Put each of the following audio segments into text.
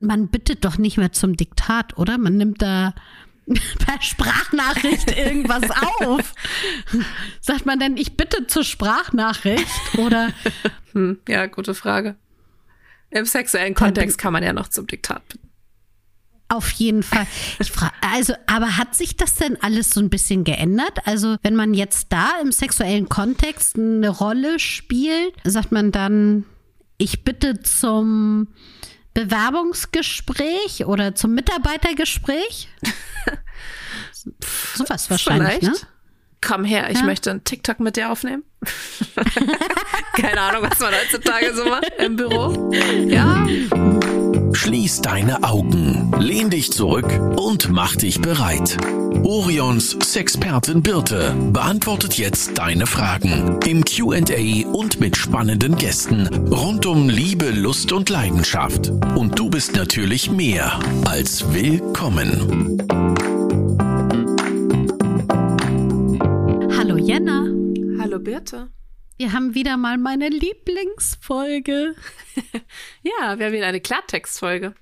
man bittet doch nicht mehr zum Diktat, oder? Man nimmt da per Sprachnachricht irgendwas auf. Sagt man denn, ich bitte zur Sprachnachricht? Oder? Hm, ja, gute Frage. Im sexuellen Kontext kann man ja noch zum Diktat bitten. Auf jeden Fall. Ich frage, also, aber hat sich das denn alles so ein bisschen geändert? Also, wenn man jetzt da im sexuellen Kontext eine Rolle spielt, sagt man dann, ich bitte zum Bewerbungsgespräch oder zum Mitarbeitergespräch? Sowas wahrscheinlich, Vielleicht. ne? Komm her, ich ja. möchte einen TikTok mit dir aufnehmen. Keine Ahnung, was man heutzutage so macht im Büro. Ja. Schließ deine Augen, lehn dich zurück und mach dich bereit. Orions Sexpertin Birte beantwortet jetzt deine Fragen im QA und mit spannenden Gästen rund um Liebe, Lust und Leidenschaft. Und du bist natürlich mehr als willkommen. Hallo Jenna. Hallo Birte. Wir haben wieder mal meine Lieblingsfolge. ja, wir haben wieder eine Klartextfolge.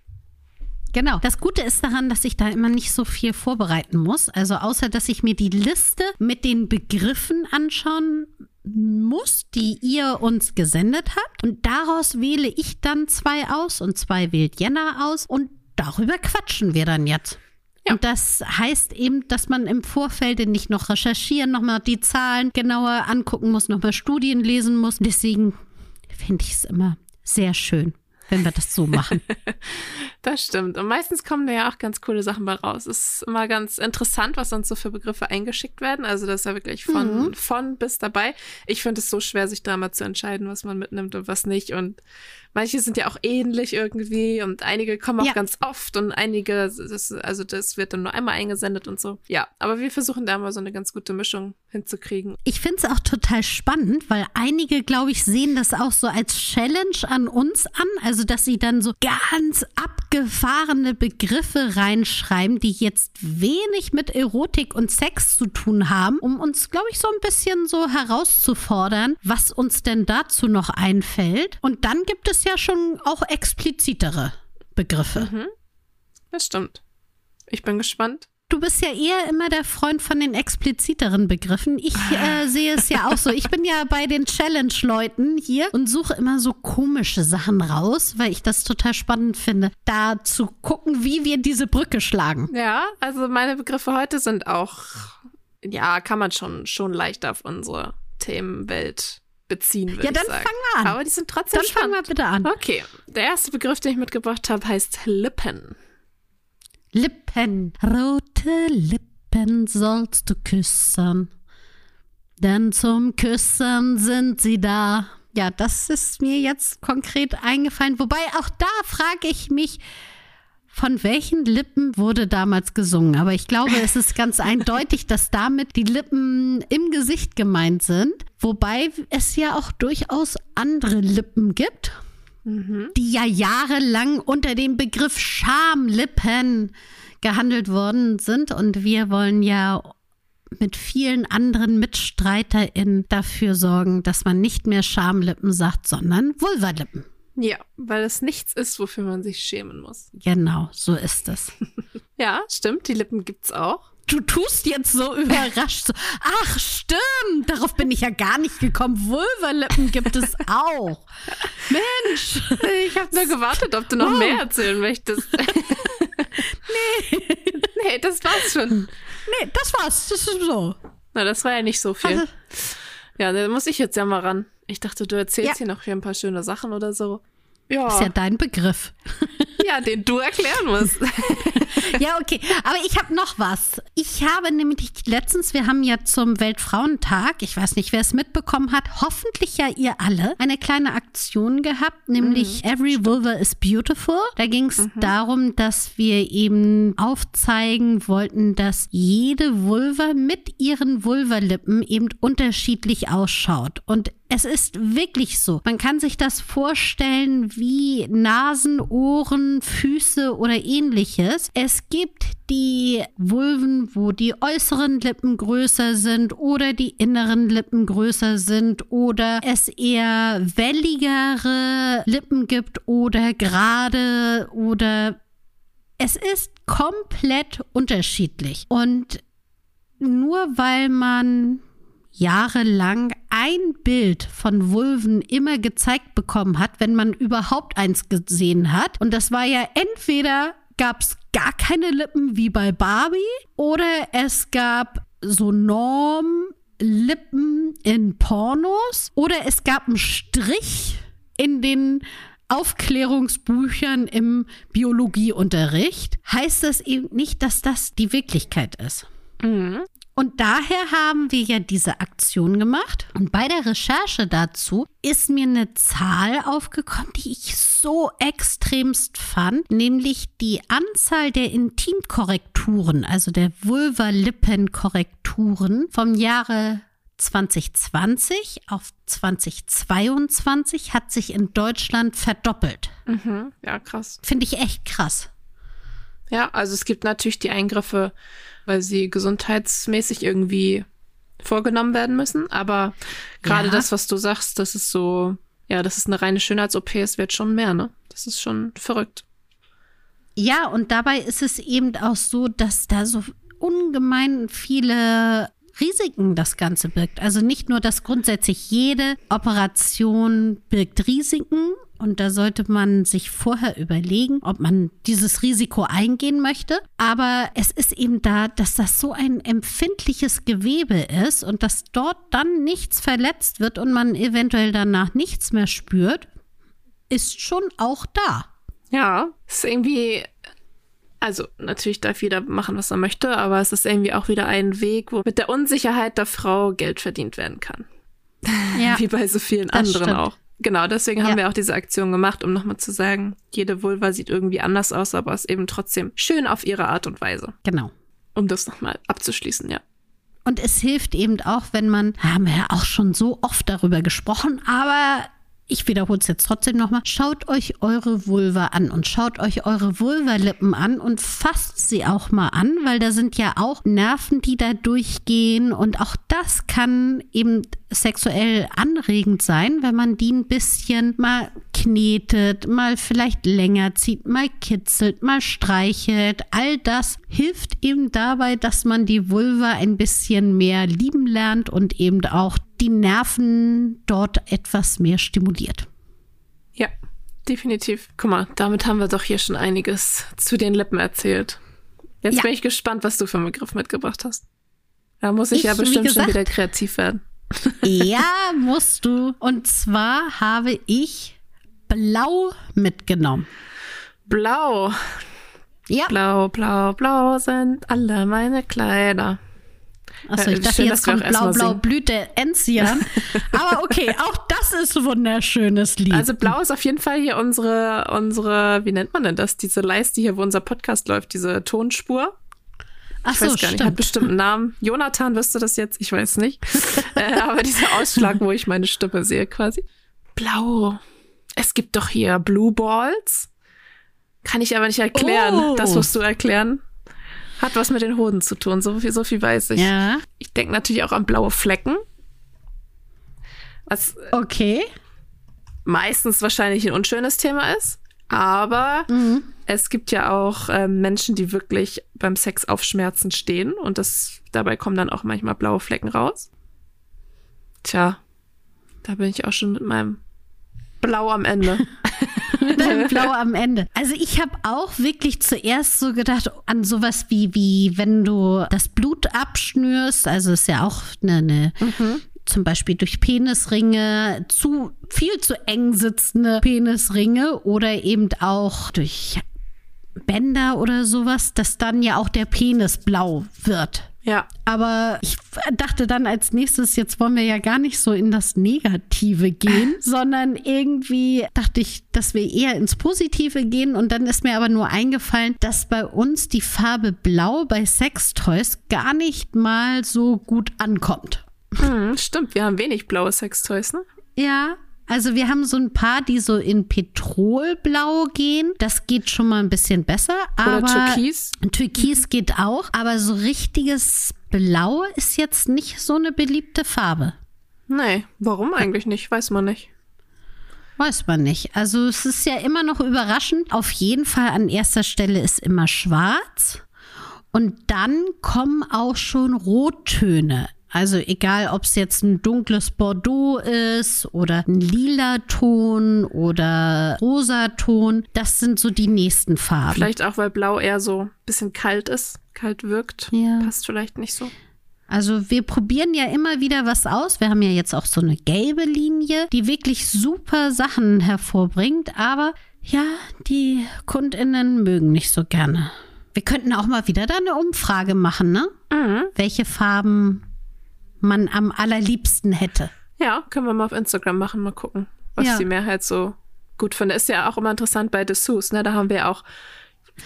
Genau. Das Gute ist daran, dass ich da immer nicht so viel vorbereiten muss. Also außer, dass ich mir die Liste mit den Begriffen anschauen muss, die ihr uns gesendet habt. Und daraus wähle ich dann zwei aus und zwei wählt Jenna aus. Und darüber quatschen wir dann jetzt. Ja. Und das heißt eben, dass man im Vorfeld nicht noch recherchieren, nochmal die Zahlen genauer angucken muss, nochmal Studien lesen muss. Deswegen finde ich es immer sehr schön wenn wir das so machen. das stimmt. Und meistens kommen da ja auch ganz coole Sachen bei raus. Es ist immer ganz interessant, was uns so für Begriffe eingeschickt werden. Also das ist ja wirklich von, mhm. von bis dabei. Ich finde es so schwer, sich da mal zu entscheiden, was man mitnimmt und was nicht. Und manche sind ja auch ähnlich irgendwie und einige kommen auch ja. ganz oft und einige, das, also das wird dann nur einmal eingesendet und so. Ja, aber wir versuchen da mal so eine ganz gute Mischung hinzukriegen. Ich finde es auch total spannend, weil einige, glaube ich, sehen das auch so als Challenge an uns an. Also, dass sie dann so ganz abgefahrene Begriffe reinschreiben, die jetzt wenig mit Erotik und Sex zu tun haben, um uns, glaube ich, so ein bisschen so herauszufordern, was uns denn dazu noch einfällt. Und dann gibt es ja schon auch explizitere Begriffe. Mhm. Das stimmt. Ich bin gespannt. Du bist ja eher immer der Freund von den expliziteren Begriffen. Ich äh, sehe es ja auch so. Ich bin ja bei den Challenge-Leuten hier und suche immer so komische Sachen raus, weil ich das total spannend finde, da zu gucken, wie wir diese Brücke schlagen. Ja, also meine Begriffe heute sind auch, ja, kann man schon, schon leicht auf unsere Themenwelt beziehen, würde Ja, dann fangen wir an. Aber die sind trotzdem Dann fangen wir bitte an. Okay, der erste Begriff, den ich mitgebracht habe, heißt Lippen. Lippen, rote Lippen sollst du küssen, denn zum Küssen sind sie da. Ja, das ist mir jetzt konkret eingefallen. Wobei auch da frage ich mich, von welchen Lippen wurde damals gesungen? Aber ich glaube, es ist ganz eindeutig, dass damit die Lippen im Gesicht gemeint sind. Wobei es ja auch durchaus andere Lippen gibt mhm. die ja jahrelang unter dem Begriff Schamlippen gehandelt worden sind. Und wir wollen ja mit vielen anderen MitstreiterInnen dafür sorgen, dass man nicht mehr Schamlippen sagt, sondern Vulvalippen. Ja, weil es nichts ist, wofür man sich schämen muss. Genau, so ist es. ja, stimmt, die Lippen gibt's auch du tust jetzt so überrascht. So, ach, stimmt, darauf bin ich ja gar nicht gekommen. Vulvalippen gibt es auch. Mensch. Ich habe nur gewartet, ob du noch wow. mehr erzählen möchtest. nee. Nee, das war's schon. Nee, das war's. Das ist so. Na, das war ja nicht so viel. Also, ja, da muss ich jetzt ja mal ran. Ich dachte, du erzählst ja. hier noch hier ein paar schöne Sachen oder so. Ja. Ist ja dein Begriff. Ja, den du erklären musst. ja, okay. Aber ich habe noch was. Ich habe nämlich letztens, wir haben ja zum Weltfrauentag, ich weiß nicht, wer es mitbekommen hat, hoffentlich ja ihr alle, eine kleine Aktion gehabt, nämlich mhm. Every Vulva is Beautiful. Da ging es mhm. darum, dass wir eben aufzeigen wollten, dass jede Vulva mit ihren Vulvalippen eben unterschiedlich ausschaut. Und Es ist wirklich so. Man kann sich das vorstellen wie Nasen, Ohren, Füße oder ähnliches. Es gibt die Vulven, wo die äußeren Lippen größer sind oder die inneren Lippen größer sind oder es eher welligere Lippen gibt oder gerade oder es ist komplett unterschiedlich. Und nur weil man jahrelang ein Bild von Vulven immer gezeigt bekommen hat, wenn man überhaupt eins gesehen hat. Und das war ja entweder gab es gar keine Lippen wie bei Barbie oder es gab so Normlippen in Pornos oder es gab einen Strich in den Aufklärungsbüchern im Biologieunterricht. Heißt das eben nicht, dass das die Wirklichkeit ist. Mhm. Und daher haben wir ja diese Aktion gemacht. Und bei der Recherche dazu ist mir eine Zahl aufgekommen, die ich so extremst fand, nämlich die Anzahl der Intimkorrekturen, also der Vulva-Lippen-Korrekturen vom Jahre 2020 auf 2022 hat sich in Deutschland verdoppelt. Mhm. Ja, krass. Finde ich echt krass. Ja, also es gibt natürlich die Eingriffe, weil sie gesundheitsmäßig irgendwie vorgenommen werden müssen. Aber gerade Ja. das, was du sagst, das ist so, ja, das ist eine reine Schönheits-OP, es wird schon mehr, ne? Das ist schon verrückt. Ja, und dabei ist es eben auch so, dass da so ungemein viele Risiken das Ganze birgt. Also nicht nur, dass grundsätzlich jede Operation birgt Risiken und da sollte man sich vorher überlegen, ob man dieses Risiko eingehen möchte. Aber es ist eben da, dass das so ein empfindliches Gewebe ist und dass dort dann nichts verletzt wird und man eventuell danach nichts mehr spürt, ist schon auch da. Ja, ist irgendwie, also natürlich darf jeder machen, was er möchte, aber es ist irgendwie auch wieder ein Weg, wo mit der Unsicherheit der Frau Geld verdient werden kann. Ja. Wie bei so vielen anderen stimmt. auch. Genau, deswegen haben Ja. wir auch diese Aktion gemacht, um nochmal zu sagen, jede Vulva sieht irgendwie anders aus, aber ist eben trotzdem schön auf ihre Art und Weise. Genau. Um das nochmal abzuschließen, ja. Und es hilft eben auch, wenn man, haben wir ja auch schon so oft darüber gesprochen, aber ich wiederhole es jetzt trotzdem nochmal. Schaut euch eure Vulva an und schaut euch eure Vulvalippen an und fasst sie auch mal an, weil da sind ja auch Nerven, die da durchgehen und auch das kann eben sexuell anregend sein, wenn man die ein bisschen mal knetet, mal vielleicht länger zieht, mal kitzelt, mal streichelt. All das hilft eben dabei, dass man die Vulva ein bisschen mehr lieben lernt und eben auch die Nerven dort etwas mehr stimuliert. Ja, definitiv. Guck mal, damit haben wir doch hier schon einiges zu den Lippen erzählt. Jetzt Ja. bin ich gespannt, was du für einen Begriff mitgebracht hast. Da muss ich, Ich, ja bestimmt schon gesagt- wieder kreativ werden. Ja, musst du. Und zwar habe ich blau mitgenommen. Blau, Ja, blau, blau, blau sind alle meine Kleider. Achso, Äh, ich dachte, schön, jetzt kommt Blau, Blau singen. blüht der Enzian. Aber okay, auch das ist ein wunderschönes Lied. Also blau ist auf jeden Fall hier unsere, unsere, wie nennt man denn das? Diese Leiste hier, wo unser Podcast läuft, diese Tonspur. Ach Ich so, weiß gar nicht, hat stimmt. bestimmt einen Namen. Jonathan, wirst du das jetzt? Ich weiß nicht. äh, aber dieser Ausschlag, wo ich meine Stimme sehe quasi. Blau. Es gibt doch hier Blue Balls. Kann ich aber nicht erklären. Oh. Das musst du erklären. Hat was mit den Hoden zu tun. So viel, so viel weiß ich. Ja, Ich denke natürlich auch an blaue Flecken. Was okay. meistens wahrscheinlich ein unschönes Thema ist. Aber Mhm. es gibt ja auch ähm, Menschen, die wirklich beim Sex auf Schmerzen stehen und das dabei kommen dann auch manchmal blaue Flecken raus. Tja, da bin ich auch schon mit meinem Blau am Ende. Blau am Ende. Also ich habe auch wirklich zuerst so gedacht an sowas wie, wie wenn du das Blut abschnürst, also ist ja auch eine, eine zum Beispiel durch Penisringe, zu viel zu eng sitzende Penisringe oder eben auch durch Bänder oder sowas, dass dann ja auch der Penis blau wird. ja, Aber ich dachte dann als nächstes, jetzt wollen wir ja gar nicht so in das Negative gehen, sondern irgendwie dachte ich, dass wir eher ins Positive gehen. Und dann ist mir aber nur eingefallen, dass bei uns die Farbe Blau bei Sextoys gar nicht mal so gut ankommt. Hm, stimmt. Wir haben wenig blaue Sextoys, ne? Ja, also wir haben so ein paar, die so in Petrolblau gehen. Das geht schon mal ein bisschen besser. Oder Aber Türkis. Türkis geht auch. Aber so richtiges Blau ist jetzt nicht so eine beliebte Farbe. Nee, warum eigentlich nicht? Weiß man nicht. Weiß man nicht. Also es ist ja immer noch überraschend. Auf jeden Fall an erster Stelle ist immer schwarz. Und dann kommen auch schon Rottöne. Also egal, ob es jetzt ein dunkles Bordeaux ist oder ein lila Ton oder Rosaton, das sind so die nächsten Farben. Vielleicht auch, weil Blau eher so ein bisschen kalt ist, kalt wirkt. Ja. Passt vielleicht nicht so. Also wir probieren ja immer wieder was aus. Wir haben ja jetzt auch so eine gelbe Linie, die wirklich super Sachen hervorbringt. Aber ja, die Kundinnen mögen nicht so gerne. Wir könnten auch mal wieder da eine Umfrage machen, ne? Mhm. Welche Farben man am allerliebsten hätte. Ja, können wir mal auf Instagram machen, mal gucken, was Ja. die Mehrheit so gut findet. Ist ja auch immer interessant bei Dessous, ne? Da haben wir auch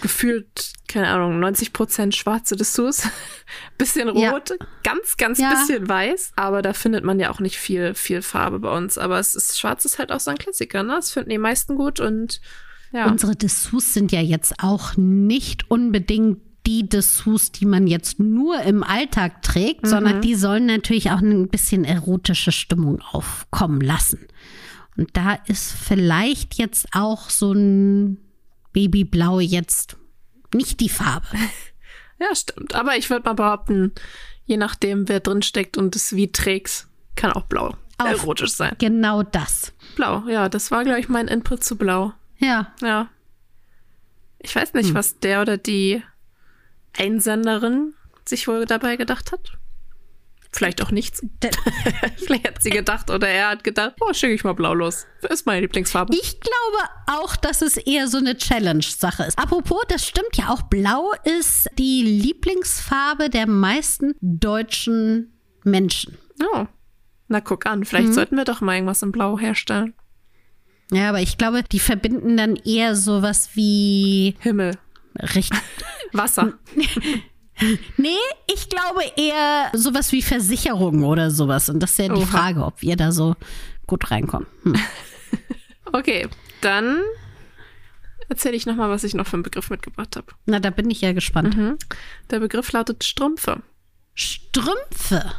gefühlt, keine Ahnung, 90 Prozent schwarze Dessous, bisschen Ja. rot, ganz, ganz Ja. bisschen weiß. Aber da findet man ja auch nicht viel, viel Farbe bei uns. Aber es ist, schwarz ist halt auch so ein Klassiker, ne? Das finden die meisten gut und ja. Unsere Dessous sind ja jetzt auch nicht unbedingt die Dessous, die man jetzt nur im Alltag trägt, sondern die sollen natürlich auch ein bisschen erotische Stimmung aufkommen lassen. Und da ist vielleicht jetzt auch so ein Babyblau jetzt nicht die Farbe. Ja, stimmt. Aber ich würde mal behaupten, je nachdem, wer drin steckt und es wie trägst, kann auch blau Auf- erotisch sein. Genau das. Blau, ja, das war, glaube ich, mein Input zu blau. Ja. Ja. Ich weiß nicht, was der oder die Einsenderin sich wohl dabei gedacht hat. Vielleicht auch nichts. Vielleicht hat sie gedacht oder er hat gedacht, oh, schicke ich mal blau los. Ist meine Lieblingsfarbe. Ich glaube auch, dass es eher so eine Challenge-Sache ist. Apropos, das stimmt ja auch. Blau ist die Lieblingsfarbe der meisten deutschen Menschen. Oh. Na, guck an. Vielleicht sollten wir doch mal irgendwas in Blau herstellen. Ja, aber ich glaube, die verbinden dann eher sowas wie Himmel. richtig. Wasser. Nee, ich glaube eher sowas wie Versicherung oder sowas. Und das ist ja die Oha. Frage, ob wir da so gut reinkommen. Hm. Okay, dann erzähle ich nochmal, was ich noch für einen Begriff mitgebracht habe. Na, da bin ich ja gespannt. Mhm. Der Begriff lautet Strümpfe. Strümpfe.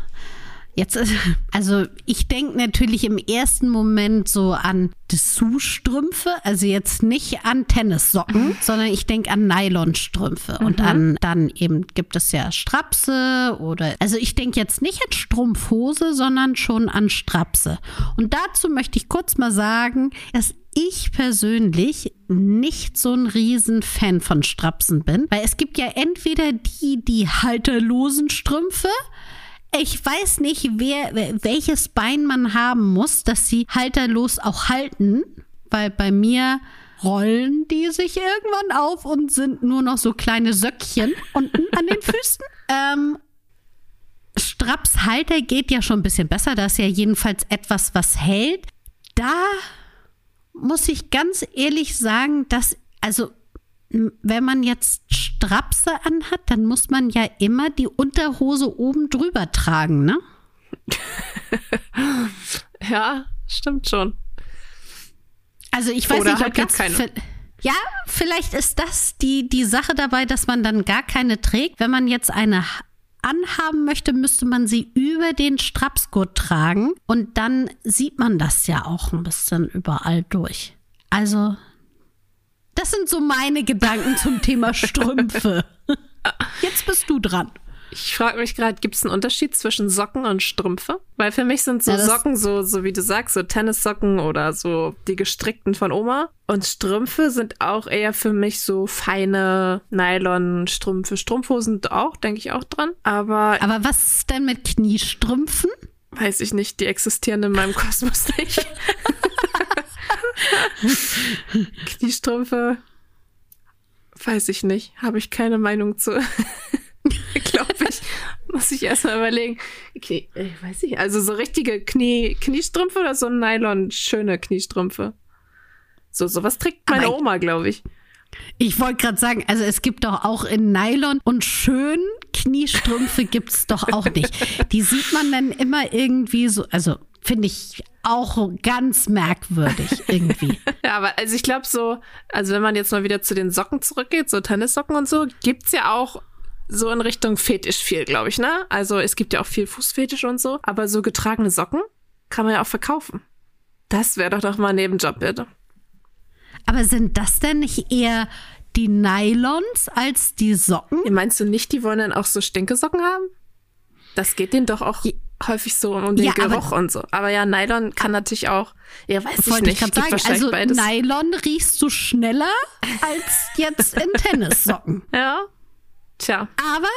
Jetzt, ist- also ich denke natürlich im ersten Moment so an Dessous-Strümpfe, also jetzt nicht an Tennissocken, sondern ich denke an Nylonstrümpfe. Und an dann eben gibt es ja Strapse oder also ich denke jetzt nicht an Strumpfhose, sondern schon an Strapse. Und dazu möchte ich kurz mal sagen, dass ich persönlich nicht so ein riesen Fan von Strapsen bin, weil es gibt ja entweder die, die halterlosen Strümpfe, ich weiß nicht, wer, welches Bein man haben muss, dass sie halterlos auch halten, weil bei mir rollen die sich irgendwann auf und sind nur noch so kleine Söckchen unten an den Füßen. Ähm, Strapshalter geht ja schon ein bisschen besser. Da ist ja jedenfalls etwas, was hält. Da muss ich ganz ehrlich sagen, dass, also, wenn man jetzt Strapse anhat, dann muss man ja immer die Unterhose oben drüber tragen, ne? Ja, stimmt schon. Also ich weiß Oder nicht, halt ob das keine. ja, vielleicht ist das die, die Sache dabei, dass man dann gar keine trägt. Wenn man jetzt eine anhaben möchte, müsste man sie über den Strapsgurt tragen und dann sieht man das ja auch ein bisschen überall durch. Also, das sind so meine Gedanken zum Thema Strümpfe. Jetzt bist du dran. Ich frage mich gerade, gibt es einen Unterschied zwischen Socken und Strümpfe? Weil für mich sind so Ja, Socken so, so wie du sagst, so Tennissocken oder so die gestrickten von Oma. Und Strümpfe sind auch eher für mich so feine Nylon-Strümpfe. Strumpfhosen auch, denke ich auch dran. Aber Aber was ist denn mit Kniestrümpfen? weiß ich nicht, die existieren in meinem Kosmos nicht. Kniestrümpfe, weiß ich nicht, habe ich keine Meinung zu. Glaube ich, muss ich erstmal überlegen. Okay, ich weiß nicht, also so richtige Knie, Kniestrümpfe oder so Nylon, schöne Kniestrümpfe. So, sowas trägt meine Aber- Oma, glaube ich. Ich wollte gerade sagen, also es gibt doch auch in Nylon und schön Kniestrümpfe gibt es doch auch nicht. Die sieht man dann immer irgendwie so, also finde ich auch ganz merkwürdig irgendwie. ja, aber also ich glaube so, also wenn man jetzt mal wieder zu den Socken zurückgeht, so Tennissocken und so, gibt's ja auch so in Richtung Fetisch viel, glaube ich, ne? Also es gibt ja auch viel Fußfetisch und so, aber so getragene Socken kann man ja auch verkaufen. Das wäre doch doch mal ein Nebenjob, bitte. Aber sind das denn nicht eher die Nylons als die Socken? Meinst du nicht, die wollen dann auch so Stinkesocken haben? Das geht denen doch auch häufig so um den ja, Geruch und so. Aber ja, Nylon kann natürlich auch, ja, weiß ich nicht. Ich sagen, also beides. Nylon riechst du schneller als jetzt in Tennissocken. ja. Tja. Aber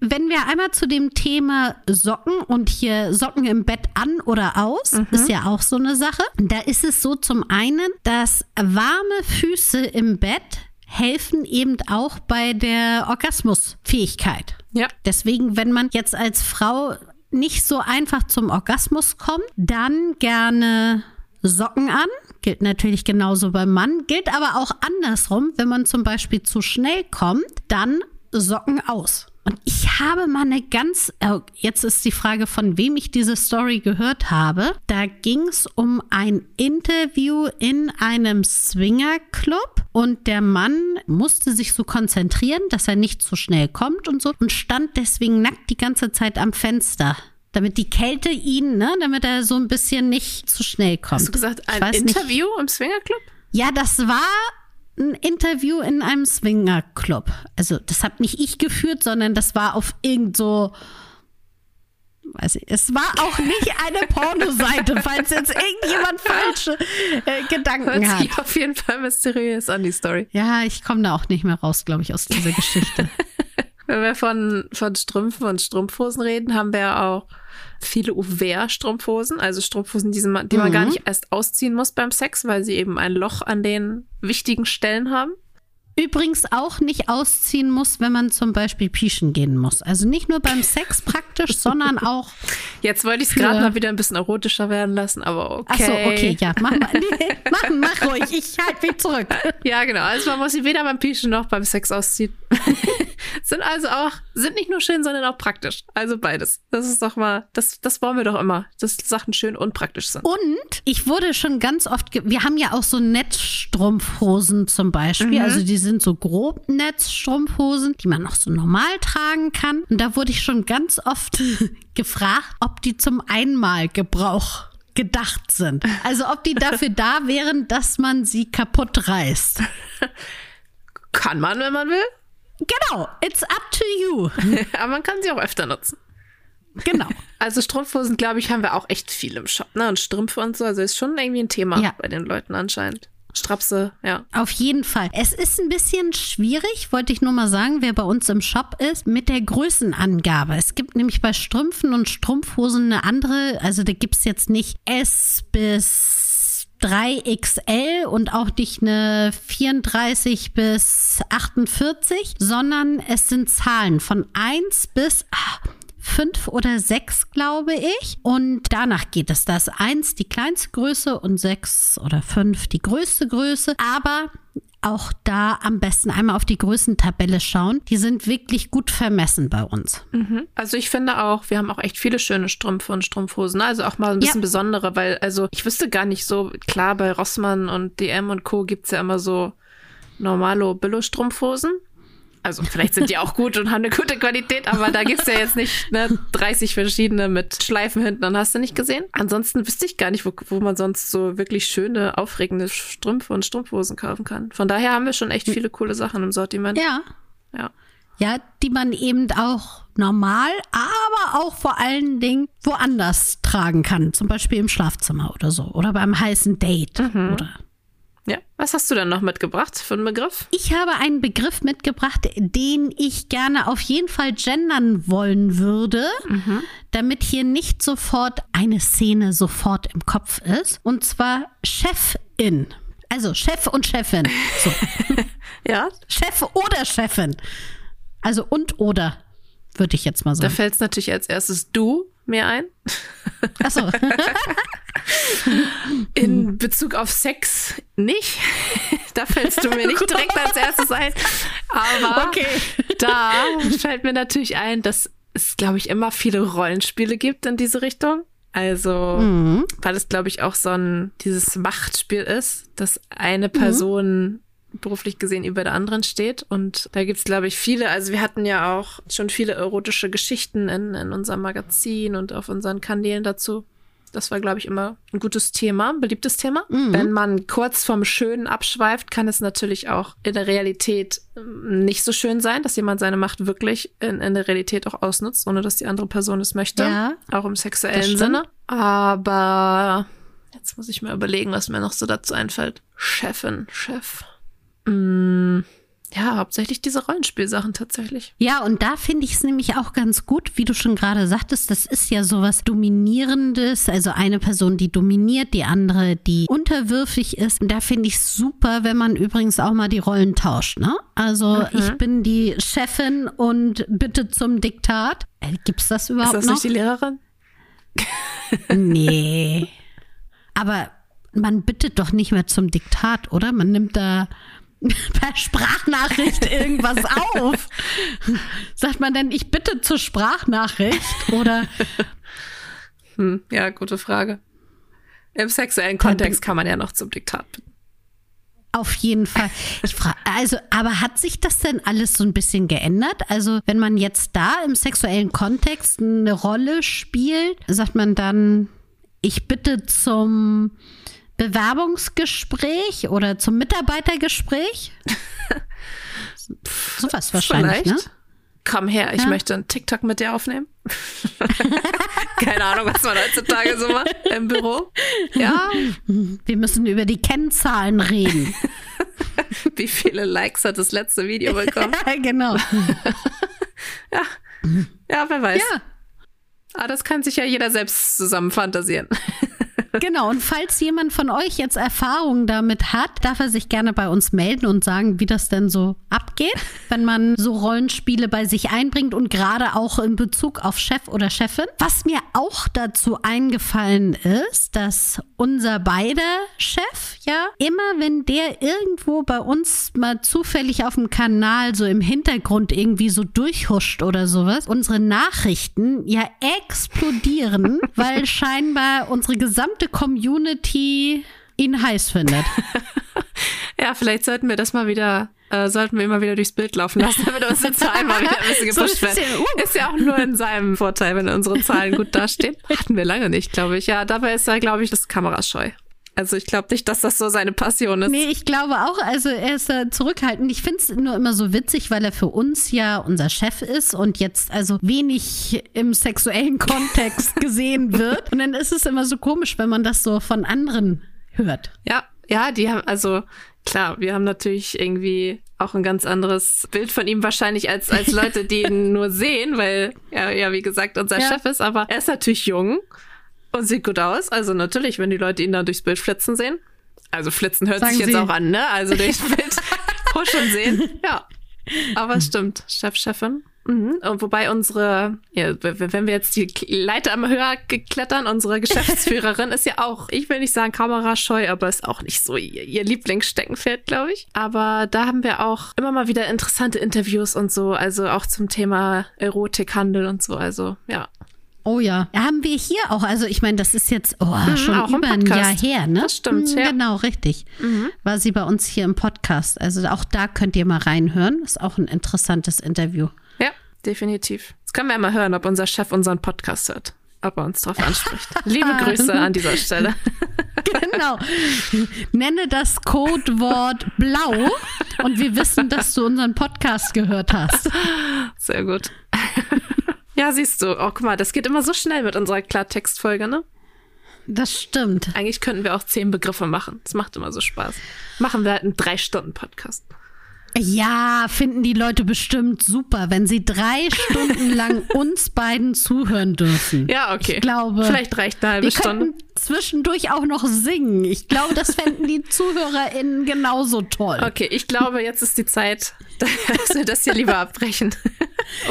wenn wir einmal zu dem Thema Socken und hier Socken im Bett an oder aus, mhm. ist ja auch so eine Sache. Da ist es so zum einen, dass warme Füße im Bett helfen eben auch bei der Orgasmusfähigkeit. Ja. Deswegen, wenn man jetzt als Frau nicht so einfach zum Orgasmus kommt, dann gerne Socken an. Gilt natürlich genauso beim Mann, gilt aber auch andersrum. Wenn man zum Beispiel zu schnell kommt, dann Socken aus. Und ich habe mal eine ganz, äh, jetzt ist die Frage, von wem ich diese Story gehört habe. Da ging es um ein Interview in einem Swingerclub und der Mann musste sich so konzentrieren, dass er nicht zu schnell kommt und so und stand deswegen nackt die ganze Zeit am Fenster damit die Kälte ihn, ne, damit er so ein bisschen nicht zu schnell kommt. Hast du gesagt, ein Interview nicht. im Swingerclub? Ja, das war ein Interview in einem Swingerclub. Also das habe nicht ich geführt, sondern das war auf irgend so weiß ich, es war auch nicht eine Pornoseite, falls jetzt irgendjemand falsche äh, Gedanken Hört hat. Sich auf jeden Fall mysteriös an die Story. Ja, ich komme da auch nicht mehr raus, glaube ich, aus dieser Geschichte. Wenn wir von, von Strümpfen und Strumpfhosen reden, haben wir auch viele Ouvert-Strumpfhosen, also Strumpfhosen, die man, die man mhm. gar nicht erst ausziehen muss beim Sex, weil sie eben ein Loch an den wichtigen Stellen haben. Übrigens auch nicht ausziehen muss, wenn man zum Beispiel pischen gehen muss. Also nicht nur beim Sex praktisch, sondern auch. Jetzt wollte ich es gerade mal wieder ein bisschen erotischer werden lassen, aber okay. Ach so, okay, ja, mach mal. Nee, mach, mach ruhig, ich halte mich zurück. Ja, genau. Also man muss sie weder beim Pischen noch beim Sex ausziehen. sind also auch, sind nicht nur schön, sondern auch praktisch. Also beides. Das ist doch mal, das, das wollen wir doch immer, dass Sachen schön und praktisch sind. Und ich wurde schon ganz oft, wir haben ja auch so Netzstrumpfhosen zum Beispiel, mhm. also die sind so Grobnetzstrumpfhosen, die man noch so normal tragen kann. Und da wurde ich schon ganz oft gefragt, ob die zum Einmalgebrauch gedacht sind. Also ob die dafür da wären, dass man sie kaputt reißt. Kann man, wenn man will. Genau, it's up to you. Aber man kann sie auch öfter nutzen. Genau. Also Strumpfhosen, glaube ich, haben wir auch echt viel im Shop, ne? Und Strümpfe und so. Also ist schon irgendwie ein Thema ja. bei den Leuten anscheinend. Strapse, ja. Auf jeden Fall. Es ist ein bisschen schwierig, wollte ich nur mal sagen, wer bei uns im Shop ist, mit der Größenangabe. Es gibt nämlich bei Strümpfen und Strumpfhosen eine andere, also da gibt es jetzt nicht S bis 3XL und auch nicht eine 34 bis 48, sondern es sind Zahlen von 1 bis ah, fünf oder sechs, glaube ich. Und danach geht es das. Eins die kleinste Größe und sechs oder fünf die größte Größe. Aber auch da am besten einmal auf die Größentabelle schauen. Die sind wirklich gut vermessen bei uns. Mhm. Also ich finde auch, wir haben auch echt viele schöne Strümpfe und Strumpfhosen. Also auch mal ein bisschen ja. besondere, weil also ich wüsste gar nicht so, klar, bei Rossmann und DM und Co. gibt es ja immer so normalo Billo-Strumpfhosen. Also vielleicht sind die auch gut und haben eine gute Qualität, aber da gibt's ja jetzt nicht ne, 30 verschiedene mit Schleifen hinten, dann hast du nicht gesehen. Ansonsten wüsste ich gar nicht, wo, wo man sonst so wirklich schöne, aufregende Strümpfe und Strumpfhosen kaufen kann. Von daher haben wir schon echt viele coole Sachen im Sortiment. Ja. Ja. Ja, die man eben auch normal, aber auch vor allen Dingen woanders tragen kann. Zum Beispiel im Schlafzimmer oder so. Oder beim heißen Date. Mhm. Oder ja, was hast du denn noch mitgebracht für einen Begriff? Ich habe einen Begriff mitgebracht, den ich gerne auf jeden Fall gendern wollen würde, mhm. damit hier nicht sofort eine Szene sofort im Kopf ist. Und zwar Chefin. Also Chef und Chefin. So. ja. Chef oder Chefin. Also und oder, würde ich jetzt mal sagen. Da fällt es natürlich als erstes du mir ein. Achso. In Bezug auf Sex nicht. da fällst du mir nicht direkt als erstes ein. Aber Okay. da fällt mir natürlich ein, dass es, glaube ich, immer viele Rollenspiele gibt in diese Richtung. Also, Mhm. weil es, glaube ich, auch so ein dieses Machtspiel ist, dass eine Person beruflich gesehen über der anderen steht. Und da gibt's glaube ich, viele, also wir hatten ja auch schon viele erotische Geschichten in, in unserem Magazin und auf unseren Kanälen dazu. Das war, glaube ich, immer ein gutes Thema, ein beliebtes Thema. Wenn man kurz vom Schönen abschweift, kann es natürlich auch in der Realität ähm, nicht so schön sein, dass jemand seine Macht wirklich in, in der Realität auch ausnutzt, ohne dass die andere Person es möchte. Ja. Auch im sexuellen. Sinne. Aber jetzt muss ich mir überlegen, was mir noch so dazu einfällt. Chefin, Chef. Mm, ja, hauptsächlich diese Rollenspielsachen tatsächlich. Ja, und da finde ich es nämlich auch ganz gut, wie du schon gerade sagtest, das ist ja sowas Dominierendes, also eine Person, die dominiert, die andere, die unterwürfig ist. Und da finde ich es super, wenn man übrigens auch mal die Rollen tauscht, ne? Also ich bin die Chefin und bitte zum Diktat. Äh, gibt's das Ist überhaupt das noch? nicht die Lehrerin? Nee. Aber man bittet doch nicht mehr zum Diktat, oder? Man nimmt da per Sprachnachricht irgendwas auf. Sagt man denn, ich bitte zur Sprachnachricht? Oder Hm, ja, gute Frage. Im sexuellen Kontext kann man ja noch zum Diktat bitten. auf jeden Fall. Ich frage, also, aber hat sich das denn alles so ein bisschen geändert? Also, wenn man jetzt da im sexuellen Kontext eine Rolle spielt, sagt man dann, ich bitte zum Bewerbungsgespräch oder zum Mitarbeitergespräch? Sowas wahrscheinlich, ne? Komm her, ich Ja. möchte einen TikTok mit dir aufnehmen. Keine Ahnung, was man heutzutage so macht im Büro. Ja, Wir müssen über die Kennzahlen reden. wie viele Likes hat das letzte Video bekommen? genau. Ja, wer weiß. Ja, Ah, das kann sich ja jeder selbst zusammen fantasieren. Genau. Und falls jemand von euch jetzt Erfahrungen damit hat, darf er sich gerne bei uns melden und sagen, wie das denn so abgeht, wenn man so Rollenspiele bei sich einbringt und gerade auch in Bezug auf Chef oder Chefin. Was mir auch dazu eingefallen ist, dass unser beider Chef, ja, immer wenn der irgendwo bei uns mal zufällig auf dem Kanal so im Hintergrund irgendwie so durchhuscht oder sowas, unsere Nachrichten ja explodieren, weil scheinbar unsere gesamte Community ihn heiß findet. Ja, vielleicht sollten wir das mal wieder, äh, sollten wir immer wieder durchs Bild laufen lassen, damit unsere Zahlen mal wieder ein bisschen So gepusht werden. bisschen, uh. Ist ja auch nur in seinem Vorteil, wenn unsere Zahlen gut dastehen. Hatten wir lange nicht, glaube ich. Ja, dabei ist er, glaube ich, das kamerascheu. Also ich glaube nicht, dass das so seine Passion ist. Nee, ich glaube auch, also er ist da zurückhaltend. Ich finde es nur immer so witzig, weil er für uns ja unser Chef ist und jetzt also wenig im sexuellen Kontext gesehen wird. Und dann ist es immer so komisch, wenn man das so von anderen hört. Ja, ja, die haben, also klar, wir haben natürlich irgendwie auch ein ganz anderes Bild von ihm wahrscheinlich als, als Leute, die ihn nur sehen, weil er ja, wie gesagt, unser Ja. Chef ist, aber er ist natürlich jung und sieht gut aus. Also natürlich, wenn die Leute ihn dann durchs Bild flitzen sehen. Also flitzen hört Sagen sich jetzt Sie. auch an, ne? Also durchs Bild huschen sehen. Ja. Aber es stimmt, Chef, Chefin. Mhm. Und wobei unsere, ja, wenn wir jetzt die Leiter am Höher geklettern, unsere Geschäftsführerin ist ja auch, ich will nicht sagen kamerascheu, aber ist auch nicht so ihr, ihr Lieblingssteckenpferd, glaube ich. Aber da haben wir auch immer mal wieder interessante Interviews und so, also auch zum Thema Erotikhandel und so, also ja. Oh ja. Haben wir hier auch, also ich meine, das ist jetzt oh, schon Mhm, im über ein Jahr her, ne? Das stimmt, Mhm, ja. Genau, richtig. War sie bei uns hier im Podcast. Also auch da könnt ihr mal reinhören. Ist auch ein interessantes Interview. Ja, definitiv. Jetzt können wir ja mal hören, ob unser Chef unseren Podcast hört. Ob er uns darauf anspricht. Liebe Grüße an dieser Stelle. Genau. Nenne das Codewort blau und wir wissen, dass du unseren Podcast gehört hast. Sehr gut. Ja, siehst du. Oh, guck mal, das geht immer so schnell mit unserer Klartextfolge, ne? Das stimmt. Eigentlich könnten wir auch zehn Begriffe machen. Das macht immer so Spaß. Machen wir halt einen Drei-Stunden-Podcast. Ja, finden die Leute bestimmt super, wenn sie drei Stunden lang uns beiden zuhören dürfen. Ja, okay. Ich glaube, Vielleicht reicht eine halbe wir Stunde. könnten zwischendurch auch noch singen. Ich glaube, das fänden die ZuhörerInnen genauso toll. Okay, ich glaube, jetzt ist die Zeit, dass wir das hier lieber abbrechen.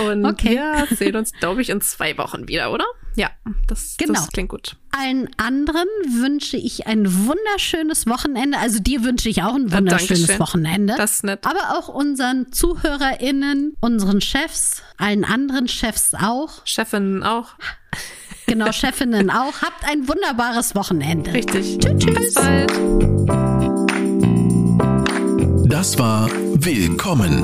Und Okay. wir sehen uns, glaube ich, in zwei Wochen wieder, oder? Ja, das, Genau. das klingt gut. Allen anderen wünsche ich ein wunderschönes Wochenende. Also dir wünsche ich auch ein Ja, wunderschönes Dankeschön. Wochenende. Das ist nett. Aber auch unseren ZuhörerInnen, unseren Chefs, allen anderen Chefs auch. Chefin auch. Genau, Chefinnen auch. Habt ein wunderbares Wochenende. Richtig. Tschüss. Bis bald. Das war Willkommen,